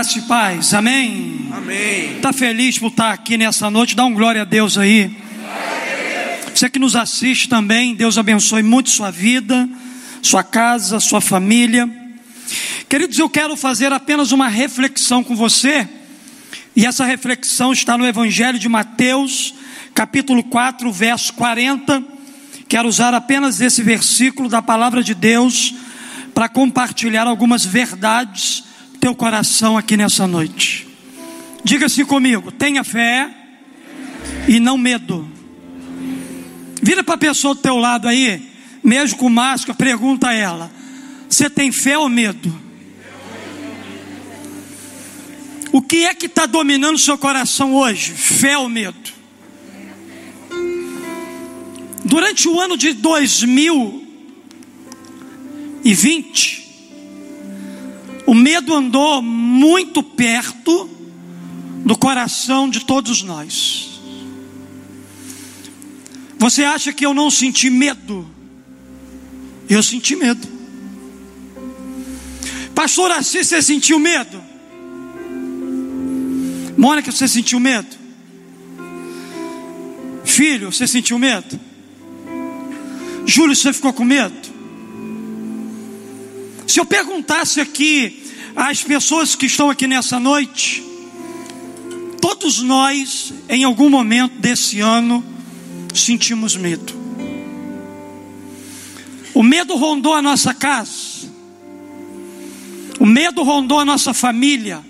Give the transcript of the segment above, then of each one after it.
Graça e paz, amém? Amém. Está feliz por estar aqui nessa noite? Dá um glória a Deus aí. Você que nos assiste também, Deus abençoe muito sua vida, sua casa, sua família. Queridos, eu quero fazer apenas uma reflexão com você, e essa reflexão está no Evangelho de Mateus, capítulo 4, verso 40. Quero usar apenas esse versículo da palavra de Deus para compartilhar algumas verdades teu coração aqui nessa noite. Diga-se comigo: tenha fé e não medo. Vira para a pessoa do teu lado aí, mesmo com máscara, pergunta a ela: Você tem fé ou medo? O que é que está dominando o seu coração hoje? Fé ou medo? Durante o ano de 2020, o medo andou muito perto do coração de todos nós. Você acha que eu não senti medo? Eu senti medo. Pastor Assis, você sentiu medo? Mônica, você sentiu medo? Filho, você sentiu medo? Júlio, você ficou com medo? Se eu perguntasse aqui às pessoas que estão aqui nessa noite, todos nós, em algum momento desse ano, sentimos medo. O medo rondou a nossa casa, o medo rondou a nossa família,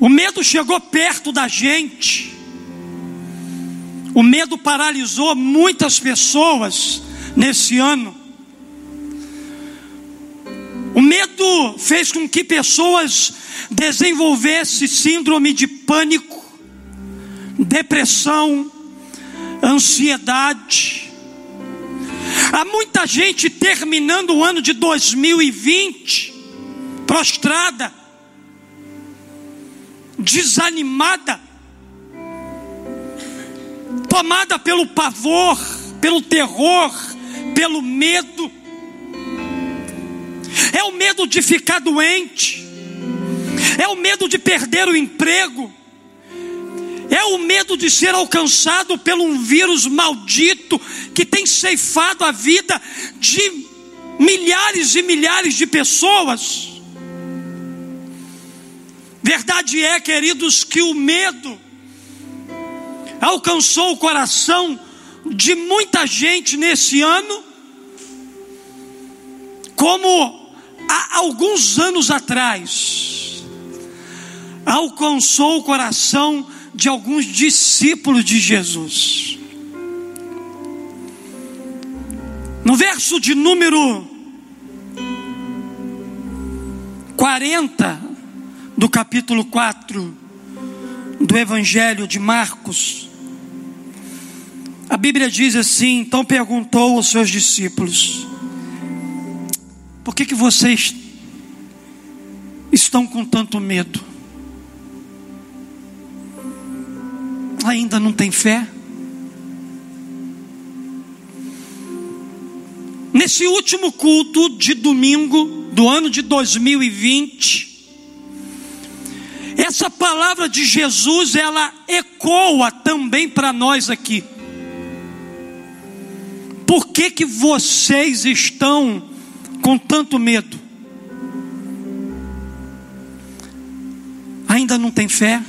o medo chegou perto da gente. O medo paralisou muitas pessoas nesse ano. O medo fez com que pessoas desenvolvessem síndrome de pânico, depressão, ansiedade. Há muita gente terminando o ano de 2020 prostrada, desanimada, tomada pelo pavor, pelo terror, pelo medo. É o medo de ficar doente, é o medo de perder o emprego, é o medo de ser alcançado por um vírus maldito que tem ceifado a vida de milhares e milhares de pessoas. Verdade é, queridos, que o medo alcançou o coração de muita gente nesse ano, como há alguns anos atrás, alcançou o coração de alguns discípulos de Jesus. No verso de número 40 do capítulo 4 do Evangelho de Marcos, a Bíblia diz assim: então perguntou aos seus discípulos: por que, que vocês estão com tanto medo? Ainda não tem fé? Nesse último culto de domingo do ano de 2020, essa palavra de Jesus ela ecoa também para nós aqui. Por que que vocês estão com tanto medo? Ainda não tem fé?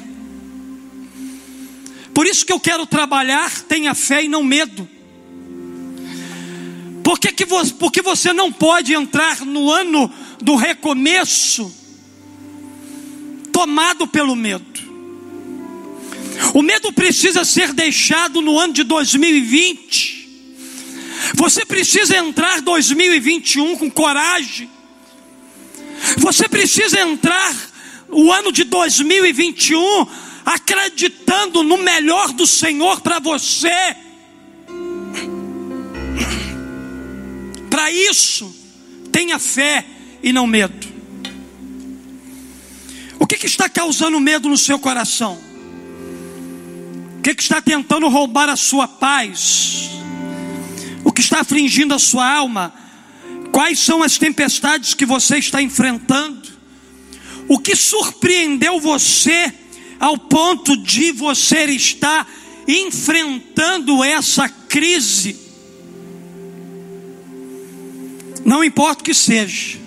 Por isso que eu quero trabalhar, tenha fé e não medo. Por que, que você, porque você não pode entrar no ano do recomeço tomado pelo medo? O medo precisa ser deixado no ano de 2020. Você precisa entrar 2021 com coragem. Você precisa entrar o ano de 2021 acreditando no melhor do Senhor para você. Para isso, tenha fé e não medo. O que, que está causando medo no seu coração? O que, que está tentando roubar a sua paz? Está afligindo a sua alma? Quais são as tempestades que você está enfrentando? O que surpreendeu você ao ponto de você estar enfrentando essa crise? Não importa o que seja,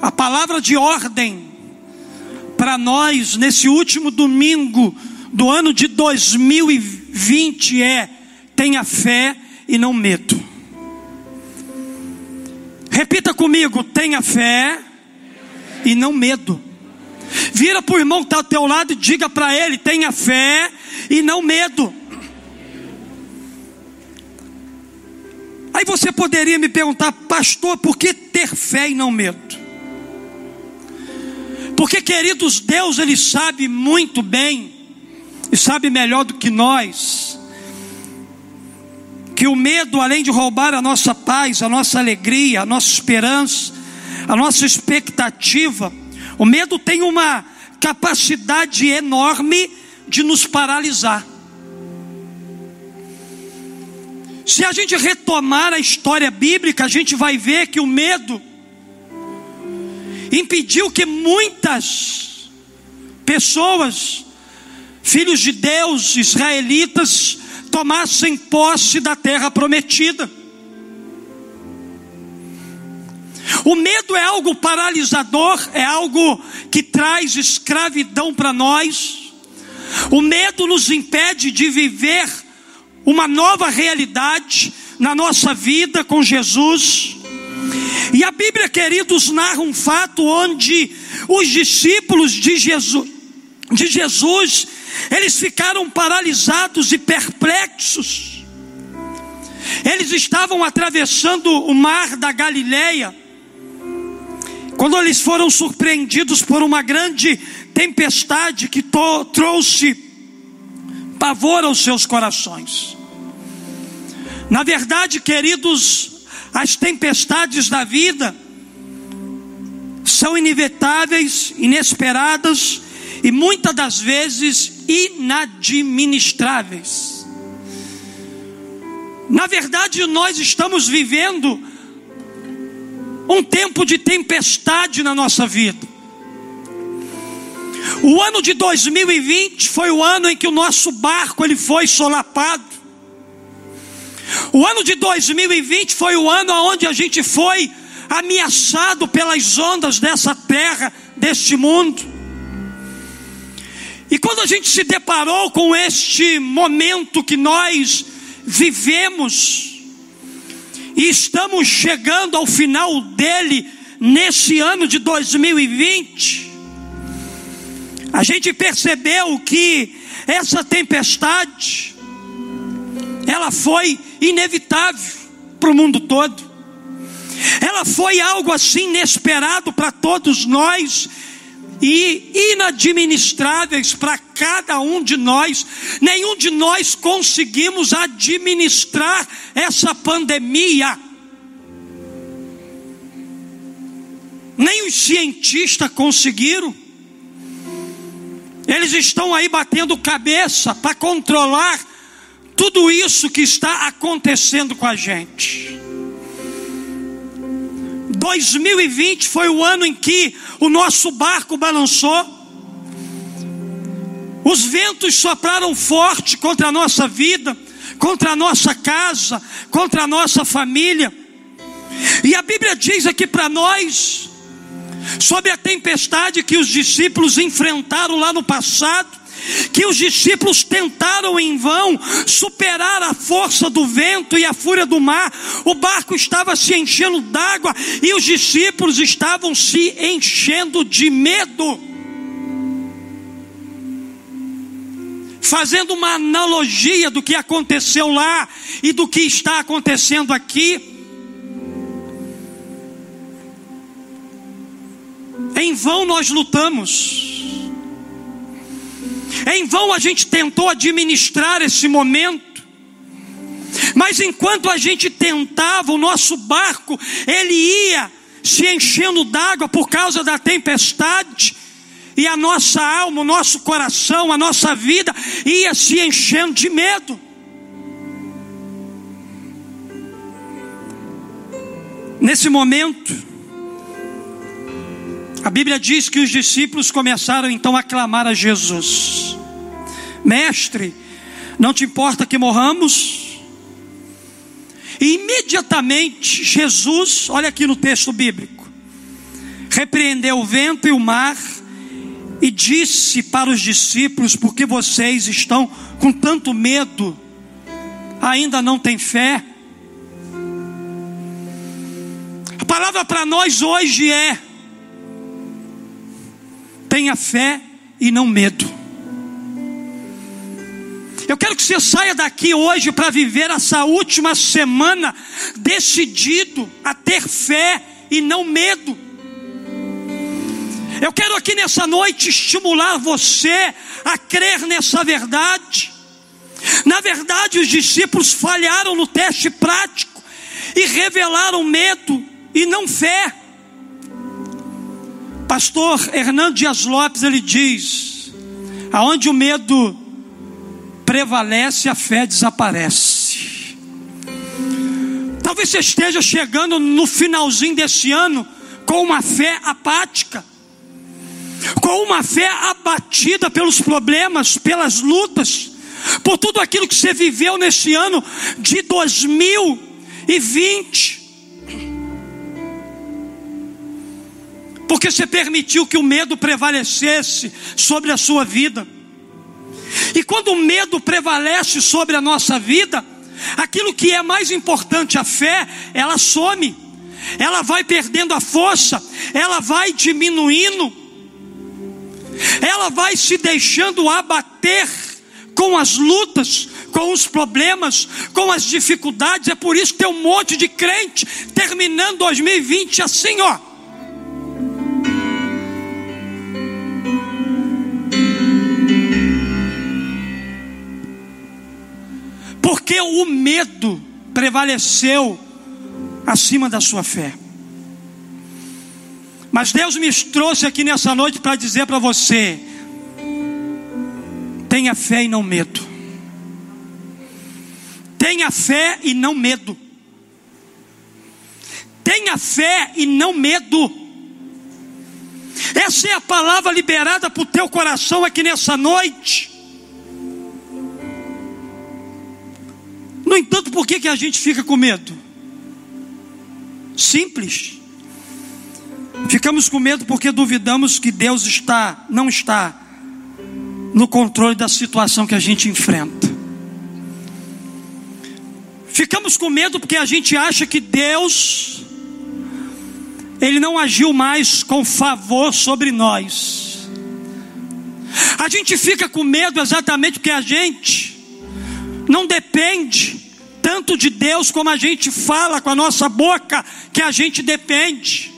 a palavra de ordem para nós nesse último domingo do ano de 2020 é: tenha fé e não medo. Repita comigo: tenha fé e não medo. Vira para o irmão que está ao teu lado e diga para ele: tenha fé e não medo. Aí você poderia me perguntar, pastor, por que ter fé e não medo? Porque, queridos, Deus, Ele sabe muito bem, e sabe melhor do que nós, que o medo, além de roubar a nossa paz, a nossa alegria, a nossa esperança, a nossa expectativa, o medo tem uma capacidade enorme de nos paralisar. Se a gente retomar a história bíblica, a gente vai ver que o medo impediu que muitas pessoas, filhos de Deus, israelitas, tomassem posse da terra prometida. O medo é algo paralisador, é algo que traz escravidão para nós. O medo nos impede de viver uma nova realidade na nossa vida com Jesus. E a Bíblia, queridos, narra um fato onde os discípulos de Jesus, de Jesus, eles ficaram paralisados e perplexos. Eles estavam atravessando o mar da Galileia, quando eles foram surpreendidos por uma grande tempestade que trouxe pavor aos seus corações. Na verdade, queridos, as tempestades da vida são inevitáveis, inesperadas e muitas das vezes inadministráveis. Na verdade, nós estamos vivendo um tempo de tempestade na nossa vida. O ano de 2020 foi o ano em que o nosso barco ele foi solapado. O ano de 2020 foi o ano onde a gente foi ameaçado pelas ondas dessa terra, deste mundo. E quando a gente se deparou com este momento que nós vivemos, e estamos chegando ao final dele nesse ano de 2020, a gente percebeu que essa tempestade, ela foi inevitável para o mundo todo. Ela foi algo assim inesperado para todos nós e inadministráveis para cada um de nós. Nenhum de nós conseguimos administrar essa pandemia. Nem os cientistas conseguiram. Eles estão aí batendo cabeça para controlar tudo isso que está acontecendo com a gente. 2020 foi o ano em que o nosso barco balançou, os ventos sopraram forte contra a nossa vida, contra a nossa casa, contra a nossa família. E a Bíblia diz aqui para nós, sobre a tempestade que os discípulos enfrentaram lá no passado, que os discípulos tentaram em vão superar a força do vento e a fúria do mar. O barco estava se enchendo d'água e os discípulos estavam se enchendo de medo. Fazendo uma analogia do que aconteceu lá e do que está acontecendo aqui. Em vão nós lutamos em vão a gente tentou administrar esse momento. Mas enquanto a gente tentava, o nosso barco, ele ia se enchendo d'água por causa da tempestade, e a nossa alma, o nosso coração, a nossa vida ia se enchendo de medo. Nesse momento, A Bíblia diz que os discípulos começaram então a clamar a Jesus: Mestre, não te importa que morramos? E imediatamente Jesus, olha aqui no texto bíblico, repreendeu o vento e o mar e disse para os discípulos: Por que vocês estão com tanto medo? Ainda não têm fé? A palavra para nós hoje é: tenha fé e não medo. Eu quero que você saia daqui hoje para viver essa última semana decidido a ter fé e não medo. Eu quero aqui nessa noite estimular você a crer nessa verdade. Na verdade, os discípulos falharam no teste prático e revelaram medo e não fé. Pastor Hernando Dias Lopes ele diz: aonde o medo prevalece, a fé desaparece. Talvez você esteja chegando no finalzinho desse ano com uma fé apática com uma fé abatida pelos problemas, pelas lutas, por tudo aquilo que você viveu nesse ano de 2020. Porque você permitiu que o medo prevalecesse sobre a sua vida. E quando o medo prevalece sobre a nossa vida, aquilo que é mais importante, a fé, ela some, ela vai perdendo a força, ela vai diminuindo ela vai se deixando abater com as lutas, com os problemas, com as dificuldades. É por isso que tem um monte de crente terminando 2020 assim, ó. Porque o medo prevaleceu acima da sua fé. Mas Deus me trouxe aqui nessa noite para dizer para você: tenha fé e não medo. Tenha fé e não medo. Tenha fé e não medo. Essa é a palavra liberada para o teu coração aqui nessa noite. No entanto, por que, que a gente fica com medo? Simples. Ficamos com medo porque duvidamos que Deus está, não está no controle da situação que a gente enfrenta. Ficamos com medo porque a gente acha que Deus ele não agiu mais com favor sobre nós. A gente fica com medo exatamente porque a gente não depende tanto de Deus como a gente fala com a nossa boca que a gente depende.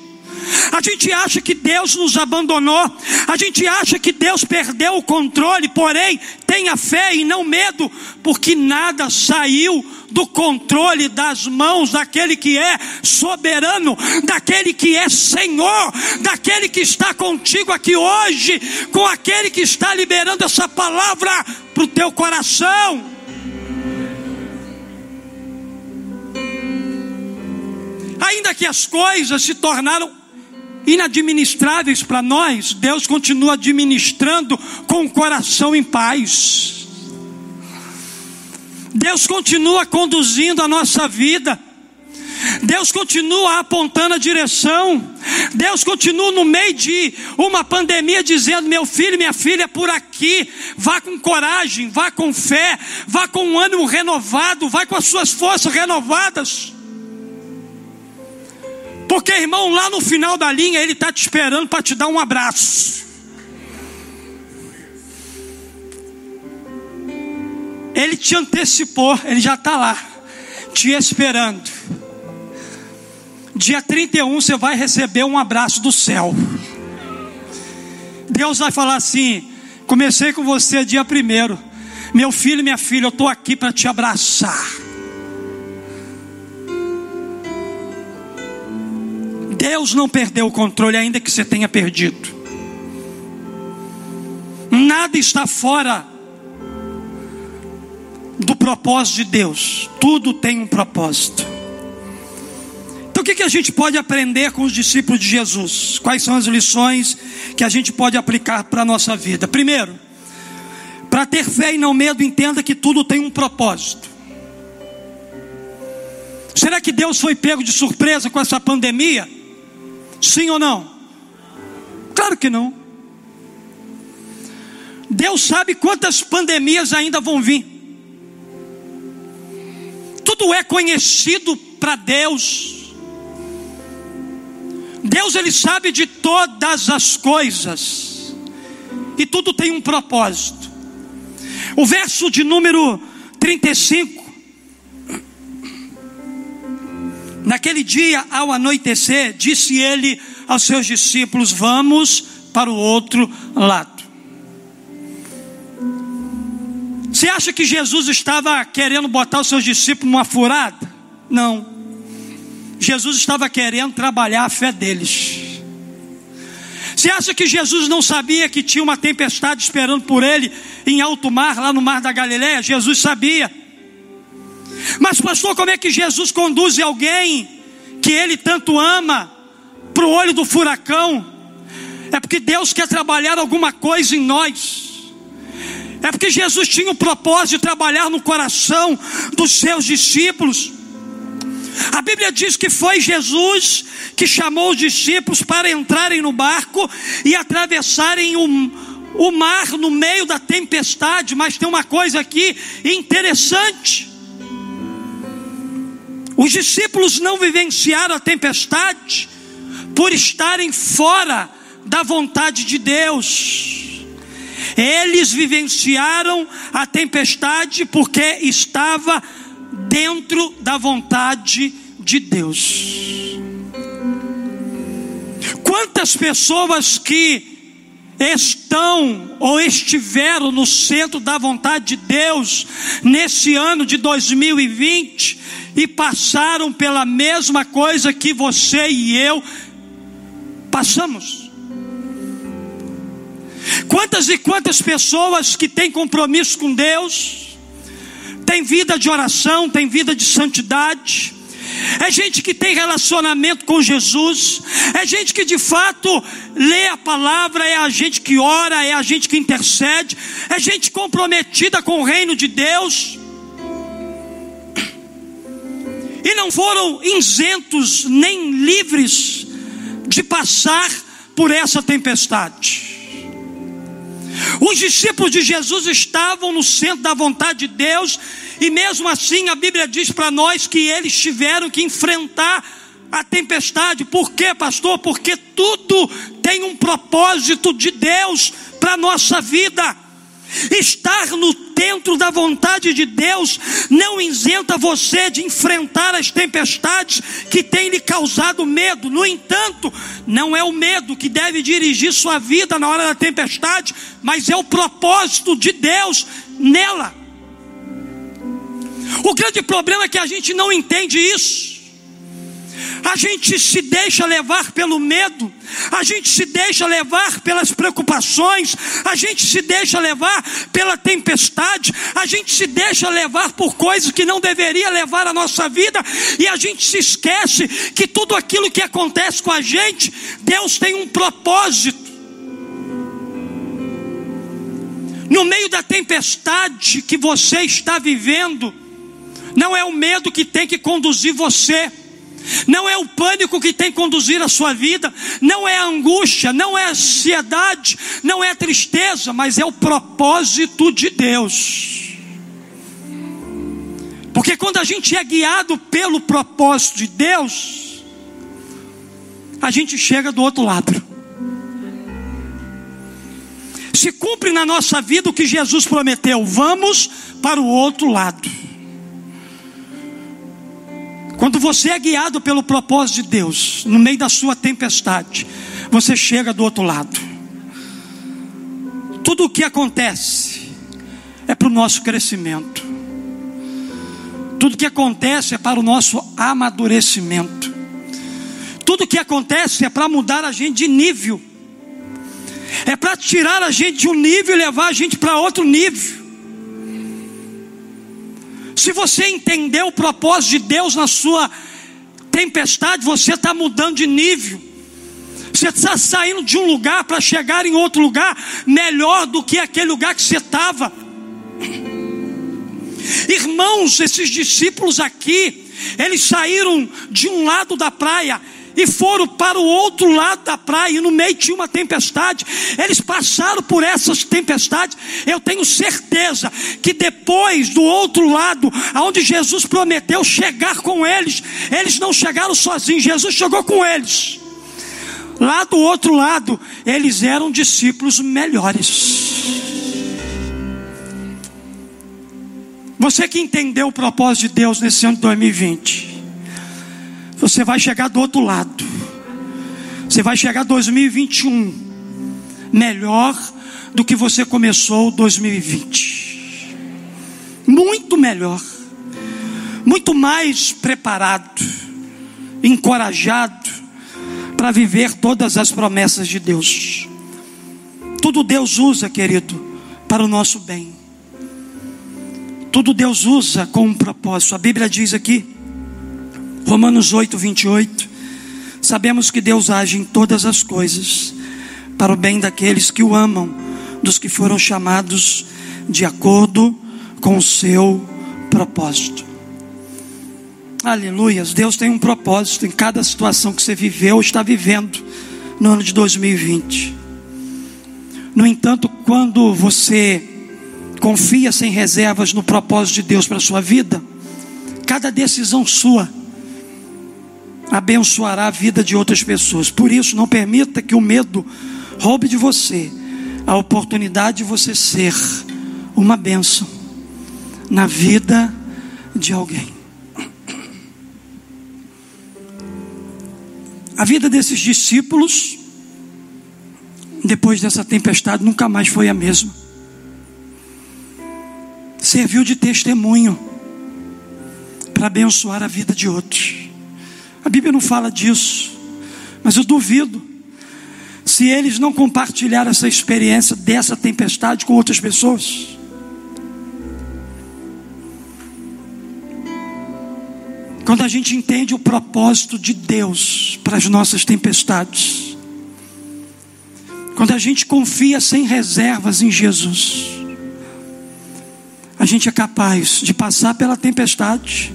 A gente acha que Deus nos abandonou, a gente acha que Deus perdeu o controle, porém, tenha fé e não medo, porque nada saiu do controle das mãos daquele que é soberano, daquele que é Senhor, daquele que está contigo aqui hoje, com aquele que está liberando essa palavra para o teu coração. Ainda que as coisas se tornaram inadministráveis para nós, Deus continua administrando com o coração em paz. Deus continua conduzindo a nossa vida. Deus continua apontando a direção. Deus continua no meio de uma pandemia dizendo: meu filho, minha filha, por aqui. Vá com coragem, vá com fé, vá com um ânimo renovado, vá com as suas forças renovadas. Porque, irmão, lá no final da linha, ele está te esperando para te dar um abraço. Ele te antecipou, ele já está lá, te esperando. Dia 31 você vai receber um abraço do céu. Deus vai falar assim: comecei com você dia primeiro, meu filho, minha filha, eu estou aqui para te abraçar. Deus não perdeu o controle, ainda que você tenha perdido. Nada está fora do propósito de Deus, tudo tem um propósito. Então o que, que a gente pode aprender com os discípulos de Jesus? Quais são as lições que a gente pode aplicar para a nossa vida? Primeiro, para ter fé e não medo, entenda que tudo tem um propósito. Será que Deus foi pego de surpresa com essa pandemia? Sim ou não? Claro que não. Deus sabe quantas pandemias ainda vão vir. Tudo é conhecido para Deus. Deus ele sabe de todas as coisas. E tudo tem um propósito. O verso de número 35 Naquele dia, ao anoitecer, disse ele aos seus discípulos: Vamos para o outro lado. Você acha que Jesus estava querendo botar os seus discípulos numa furada? Não. Jesus estava querendo trabalhar a fé deles. Você acha que Jesus não sabia que tinha uma tempestade esperando por ele em alto mar, lá no mar da Galiléia? Jesus sabia. Mas, pastor, como é que Jesus conduz alguém que ele tanto ama para o olho do furacão? É porque Deus quer trabalhar alguma coisa em nós. É porque Jesus tinha o propósito de trabalhar no coração dos seus discípulos. A Bíblia diz que foi Jesus que chamou os discípulos para entrarem no barco e atravessarem o, o mar no meio da tempestade. Mas tem uma coisa aqui interessante: os discípulos não vivenciaram a tempestade por estarem fora da vontade de Deus. Eles vivenciaram a tempestade porque estava dentro da vontade de Deus. Quantas pessoas que estão ou estiveram no centro da vontade de Deus nesse ano de 2020 e passaram pela mesma coisa que você e eu passamos? Quantas e quantas pessoas que têm compromisso com Deus, têm vida de oração, têm vida de santidade, é gente que tem relacionamento com Jesus, é gente que de fato lê a palavra, é a gente que ora, é a gente que intercede, é gente comprometida com o reino de Deus, e não foram isentos nem livres de passar por essa tempestade. Os discípulos de Jesus estavam no centro da vontade de Deus, e mesmo assim a Bíblia diz para nós que eles tiveram que enfrentar a tempestade. Por quê, pastor? Porque tudo tem um propósito de Deus para a nossa vida. Estar no dentro da vontade de Deus não isenta você de enfrentar as tempestades que têm lhe causado medo. No entanto, não é o medo que deve dirigir sua vida na hora da tempestade, mas é o propósito de Deus nela. O grande problema é que a gente não entende isso a gente se deixa levar pelo medo, a gente se deixa levar pelas preocupações, a gente se deixa levar pela tempestade, a gente se deixa levar por coisas que não deveria levar a nossa vida, e a gente se esquece que tudo aquilo que acontece com a gente, Deus tem um propósito. No meio da tempestade que você está vivendo, não é o medo que tem que conduzir você não é o pânico que tem que conduzir a sua vida, não é a angústia, não é a ansiedade, não é a tristeza, mas é o propósito de Deus. Porque quando a gente é guiado pelo propósito de Deus, a gente chega do outro lado. Se cumpre na nossa vida o que Jesus prometeu, vamos para o outro lado. Quando você é guiado pelo propósito de Deus, no meio da sua tempestade, você chega do outro lado. Tudo o que acontece é para o nosso crescimento. Tudo o que acontece é para o nosso amadurecimento. Tudo o que acontece é para mudar a gente de nível. É para tirar a gente de um nível e levar a gente para outro nível. Se você entender o propósito de Deus na sua tempestade, você está mudando de nível. Você está saindo de um lugar para chegar em outro lugar melhor do que aquele lugar que você estava. Irmãos, esses discípulos aqui, eles saíram de um lado da praia e foram para o outro lado da praia, e no meio tinha uma tempestade. Eles passaram por essas tempestades. Eu tenho certeza que depois do outro lado, aonde Jesus prometeu chegar com eles, eles não chegaram sozinhos, Jesus chegou com eles. Lá do outro lado, eles eram discípulos melhores. Você que entendeu o propósito de Deus nesse ano de 2020, você vai chegar do outro lado. Você vai chegar 2021 melhor do que você começou 2020. Muito melhor. Muito mais preparado, encorajado para viver todas as promessas de Deus. Tudo Deus usa, querido, para o nosso bem. Tudo Deus usa com um propósito. A Bíblia diz aqui Romanos 8, 28. Sabemos que Deus age em todas as coisas para o bem daqueles que o amam, dos que foram chamados de acordo com o seu propósito. Aleluias, Deus tem um propósito em cada situação que você viveu ou está vivendo no ano de 2020. No entanto, quando você confia sem reservas no propósito de Deus para a sua vida, cada decisão sua abençoará a vida de outras pessoas. Por isso, não permita que o medo roube de você a oportunidade de você ser uma bênção na vida de alguém. A vida desses discípulos, depois dessa tempestade, nunca mais foi a mesma. Serviu de testemunho para abençoar a vida de outros. A Bíblia não fala disso, mas eu duvido. Se eles não compartilharam essa experiência dessa tempestade com outras pessoas. Quando a gente entende o propósito de Deus para as nossas tempestades, quando a gente confia sem reservas em Jesus, a gente é capaz de passar pela tempestade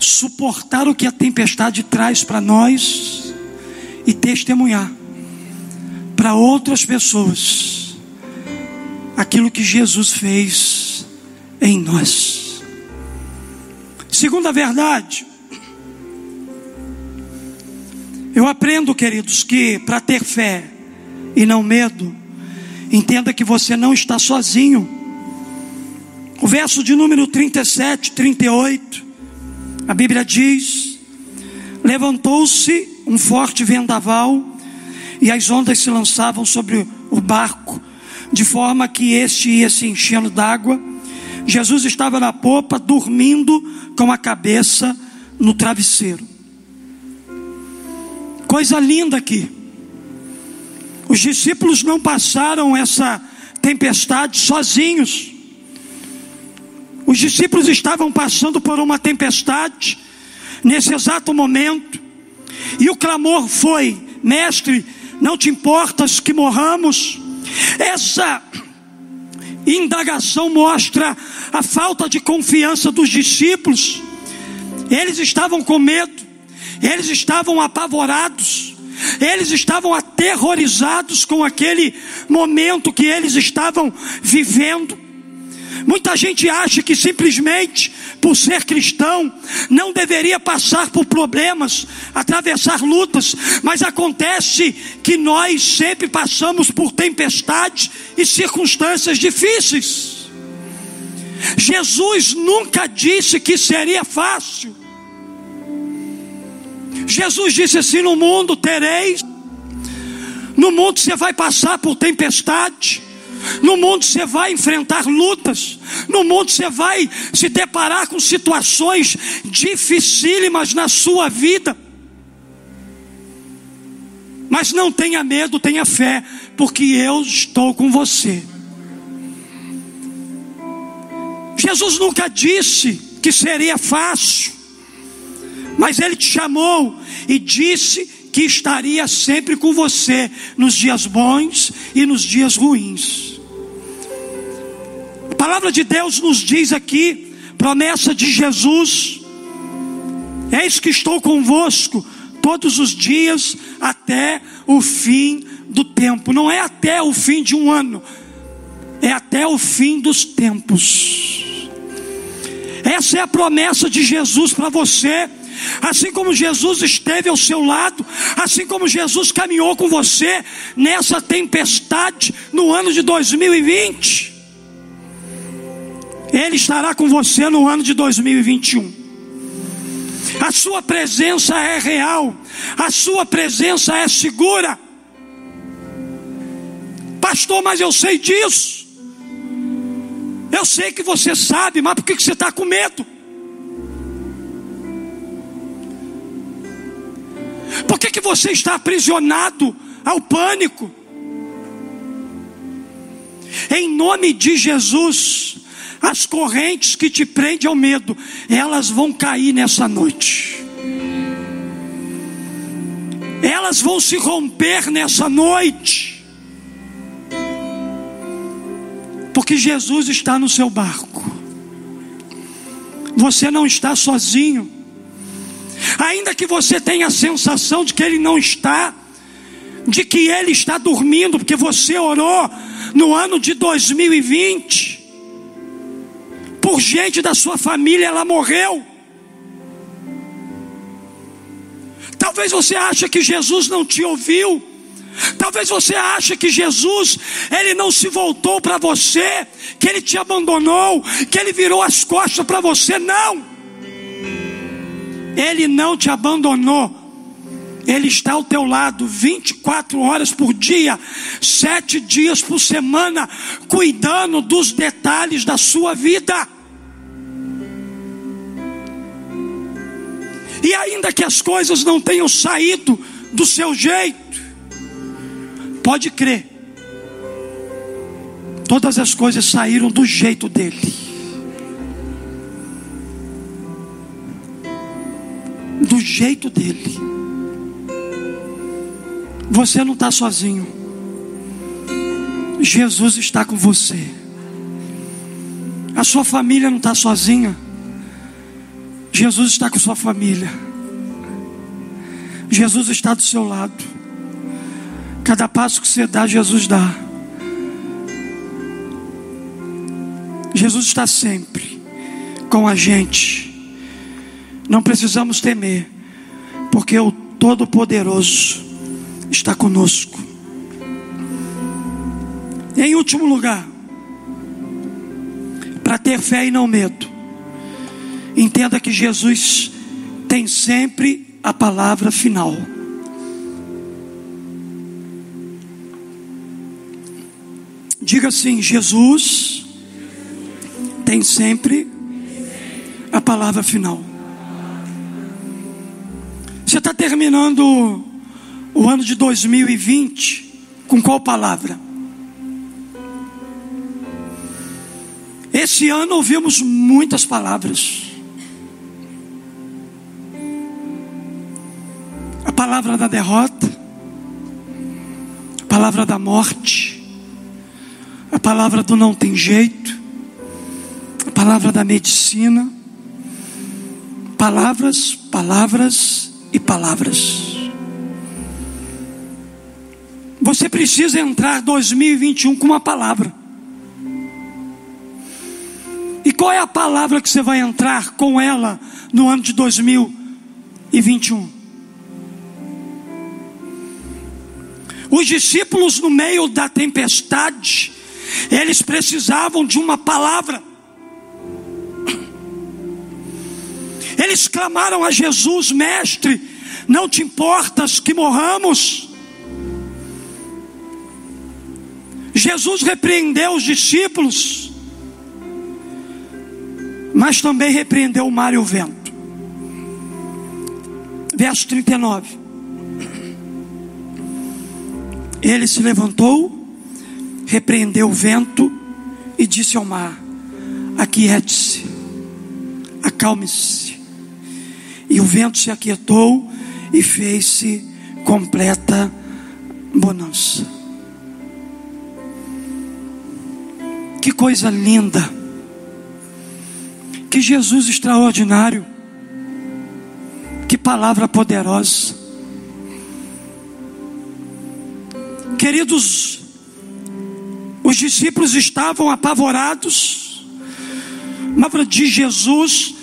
suportar o que a tempestade traz para nós e testemunhar para outras pessoas aquilo que Jesus fez em nós. Segunda verdade, eu aprendo, queridos, que para ter fé e não medo, entenda que você não está sozinho. O verso de número 37, 38 a Bíblia diz: levantou-se um forte vendaval e as ondas se lançavam sobre o barco, de forma que este ia se enchendo d'água. Jesus estava na popa, dormindo com a cabeça no travesseiro. Coisa linda aqui. Os discípulos não passaram essa tempestade sozinhos. Os discípulos estavam passando por uma tempestade nesse exato momento, e o clamor foi: Mestre, não te importas que morramos? Essa indagação mostra a falta de confiança dos discípulos. Eles estavam com medo, eles estavam apavorados, eles estavam aterrorizados com aquele momento que eles estavam vivendo. Muita gente acha que simplesmente por ser cristão não deveria passar por problemas, atravessar lutas, mas acontece que nós sempre passamos por tempestades e circunstâncias difíceis. Jesus nunca disse que seria fácil. Jesus disse assim: no mundo tereis, no mundo você vai passar por tempestade. No mundo você vai enfrentar lutas, no mundo você vai se deparar com situações dificílimas na sua vida. Mas não tenha medo, tenha fé, porque eu estou com você. Jesus nunca disse que seria fácil, Mas Ele te chamou e disse que estaria sempre com você nos dias bons e nos dias ruins. A palavra de Deus nos diz aqui, promessa de Jesus: Eis que estou convosco todos os dias até o fim do tempo. Não é até o fim de um ano, é até o fim dos tempos. Essa é a promessa de Jesus para você. Assim como Jesus esteve ao seu lado, assim como Jesus caminhou com você nessa tempestade no ano de 2020, Ele estará com você no ano de 2021. A sua presença é real, a sua presença é segura. Pastor, mas eu sei disso. Eu sei que você sabe, mas por que você está com medo? Por que, que você está aprisionado ao pânico? Em nome de Jesus, as correntes que te prendem ao medo, elas vão cair nessa noite. Elas vão se romper nessa noite. Porque Jesus está no seu barco. Você não está sozinho. Ainda que você tenha a sensação de que ele não está, de que ele está dormindo, porque você orou no ano de 2020 por gente da sua família, ela morreu. Talvez você ache que Jesus não te ouviu. Talvez você ache que Jesus, ele não se voltou para você, que ele te abandonou, que ele virou as costas para você. Não. Ele não te abandonou. Ele está ao teu lado 24 horas por dia, sete dias por semana, cuidando dos detalhes da sua vida. E ainda que as coisas não tenham saído do seu jeito, Pode crer. Todas as coisas saíram do jeito dele. Jeito dele. Você não está sozinho. Jesus está com você. A sua família não está sozinha. Jesus está com sua família. Jesus está do seu lado. Cada passo que você dá, Jesus dá. Jesus está sempre com a gente. Não precisamos temer, porque o Todo-Poderoso está conosco. Em último lugar, para ter fé e não medo, entenda que Jesus tem sempre a palavra final. Diga assim: Jesus tem sempre a palavra final. Você está terminando o ano de 2020 com qual palavra? Esse ano ouvimos muitas palavras. A palavra da derrota, a palavra da morte, a palavra do não tem jeito, a palavra da medicina, palavras, palavras e palavras. Você precisa entrar 2021 com uma palavra. E qual é a palavra que você vai entrar com ela no ano de 2021? Os discípulos, no meio da tempestade, eles precisavam de uma palavra. Eles clamaram a Jesus, mestre, não te importas que morramos? Jesus repreendeu os discípulos, mas também repreendeu o mar e o vento. Verso 39. Ele se levantou repreendeu o vento e disse ao mar: Aquiete-se, acalme-se. E o vento se aquietou e fez-se completa bonança. Que coisa linda! Que Jesus extraordinário! Que palavra poderosa! Queridos, os discípulos estavam apavorados, mas de Jesus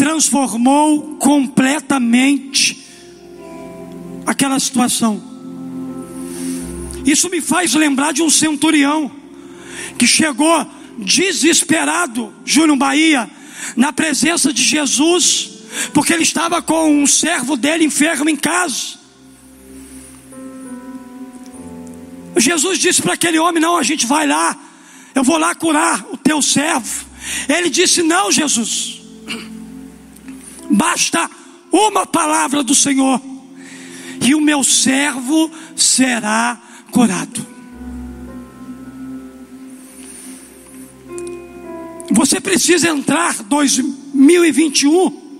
transformou completamente aquela situação. Isso me faz lembrar de um centurião que chegou desesperado, Júnior Bahia, na presença de Jesus, porque ele estava com um servo dele enfermo em casa. Jesus disse para aquele homem: Não, a gente vai lá, eu vou lá curar o teu servo. Ele disse: Não, Jesus, basta uma palavra do Senhor, e o meu servo será curado. Você precisa entrar 2021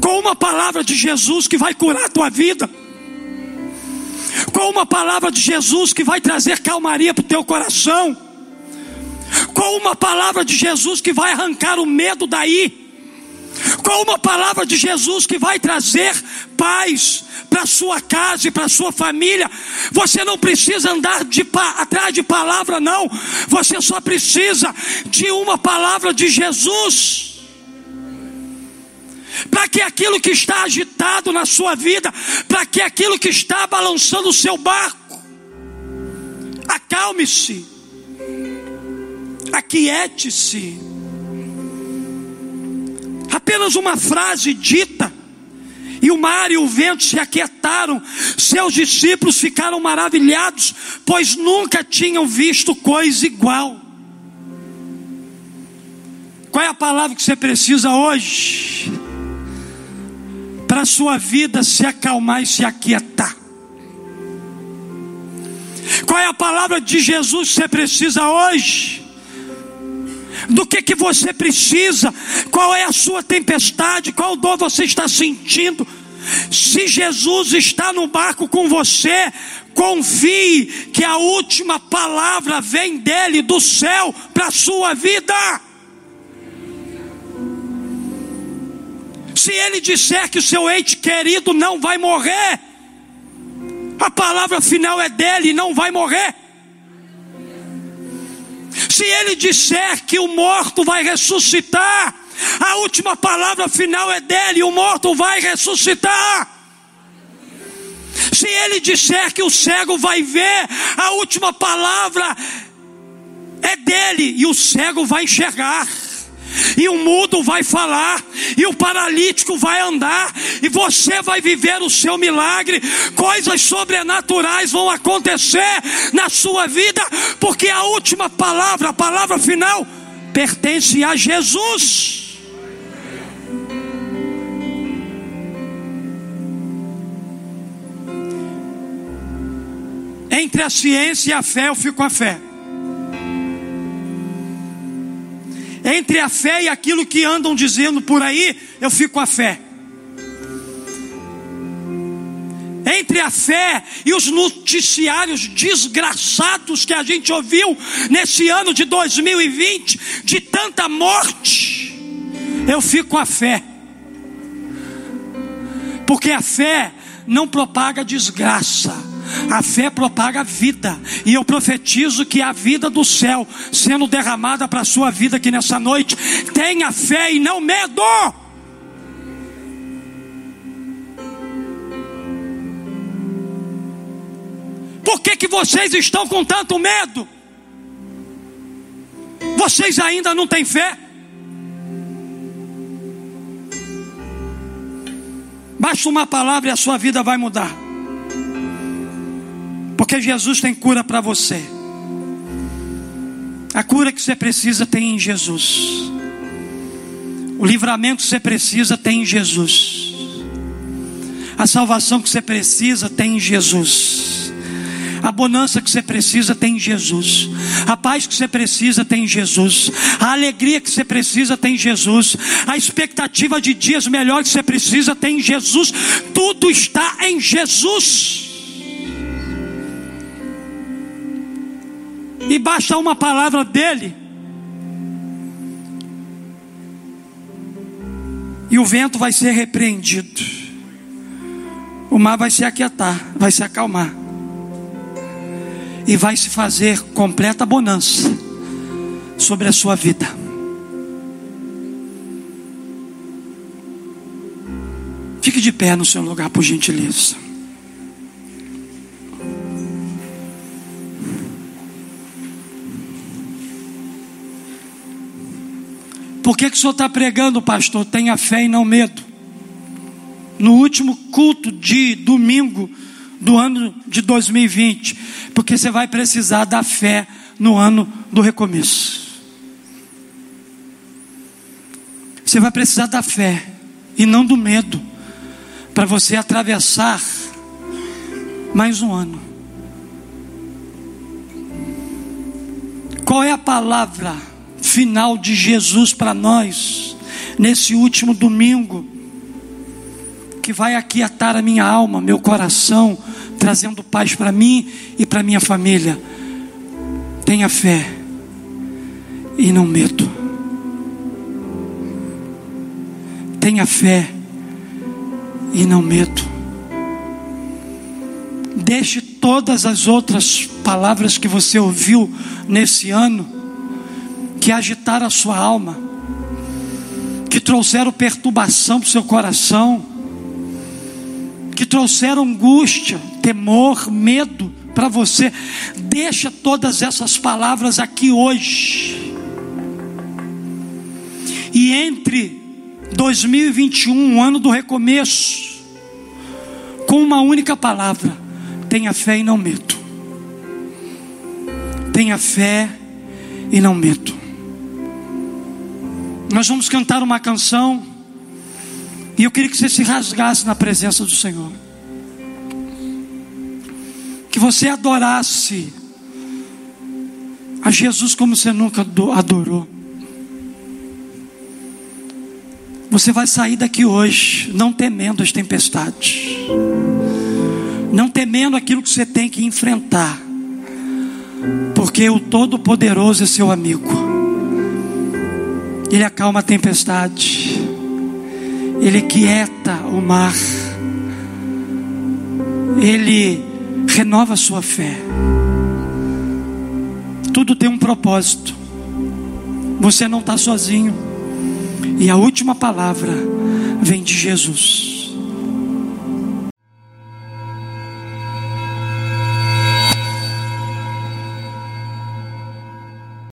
com uma palavra de Jesus que vai curar a tua vida. Com uma palavra de Jesus que vai trazer calmaria para o teu coração. Com uma palavra de Jesus que vai arrancar o medo daí com uma palavra de Jesus que vai trazer paz para sua casa e para sua família. Você não precisa andar de atrás de palavra, não. Você só precisa de uma palavra de Jesus. Para que aquilo que está agitado na sua vida, para que aquilo que está balançando o seu barco, acalme-se, aquiete-se apenas uma frase dita, e o mar e o vento se aquietaram, seus discípulos ficaram maravilhados, pois nunca tinham visto coisa igual. Qual é a palavra que você precisa hoje? Para a sua vida se acalmar e se aquietar. Qual é a palavra de Jesus que você precisa hoje? Do que que você precisa, qual é a sua tempestade, qual dor você está sentindo. Se Jesus está no barco com você, confie que a última palavra vem dele do céu para a sua vida. Se ele disser que o seu ente querido não vai morrer, a palavra final é dele, não vai morrer. Se ele disser que o morto vai ressuscitar, a última palavra final é dele: o morto vai ressuscitar. Se ele disser que o cego vai ver, a última palavra é dele e o cego vai enxergar e o mudo vai falar, e o paralítico vai andar, e você vai viver o seu milagre, coisas sobrenaturais vão acontecer na sua vida, porque a última palavra, a palavra final, pertence a Jesus. Entre a ciência e a fé, eu fico com a fé. Entre a fé e aquilo que andam dizendo por aí, eu fico com a fé. Entre a fé e os noticiários desgraçados que a gente ouviu nesse ano de 2020, de tanta morte, eu fico com a fé. Porque a fé não propaga desgraça a fé propaga a vida, e eu profetizo que a vida do céu sendo derramada para a sua vida aqui nessa noite. Tenha fé e não medo. Por que, que vocês estão com tanto medo? Vocês ainda não têm fé? Basta uma palavra e a sua vida vai mudar. Porque Jesus tem cura para você. A cura que você precisa tem em Jesus. O livramento que você precisa tem em Jesus. A salvação que você precisa tem em Jesus. A bonança que você precisa tem em Jesus. A paz que você precisa tem em Jesus. A alegria que você precisa tem em Jesus. A expectativa de dias melhores que você precisa tem em Jesus. Tudo está em Jesus. E basta uma palavra dele. E o vento vai ser repreendido. O mar vai se aquietar, vai se acalmar e vai se fazer completa bonança sobre a sua vida. Fique de pé no seu lugar, por gentileza. Por que, que o senhor está pregando, pastor? Tenha fé e não medo. No último culto de domingo, do ano de 2020, porque você vai precisar da fé no ano do recomeço. Você vai precisar da fé e não do medo para você atravessar mais um ano. Qual é a palavra final de Jesus para nós nesse último domingo? que vai aquietar a minha alma, meu coração, trazendo paz para mim e para minha família. Tenha fé e não medo. Tenha fé e não medo. Deixe todas as outras palavras que você ouviu nesse ano, que agitaram a sua alma, que trouxeram perturbação para o seu coração, que trouxeram angústia, temor, medo para você. Deixa todas essas palavras aqui hoje. E entre 2021, um ano do recomeço, com uma única palavra: tenha fé e não medo. Tenha fé e não medo. Nós vamos cantar uma canção. E eu queria que você se rasgasse na presença do Senhor. Que você adorasse a Jesus como você nunca adorou. Você vai sair daqui hoje não temendo as tempestades, não temendo aquilo que você tem que enfrentar, porque o Todo-Poderoso é seu amigo, Ele acalma a tempestade. Ele quieta o mar, Ele renova a sua fé. Tudo tem um propósito. Você não está sozinho. E a última palavra vem de Jesus.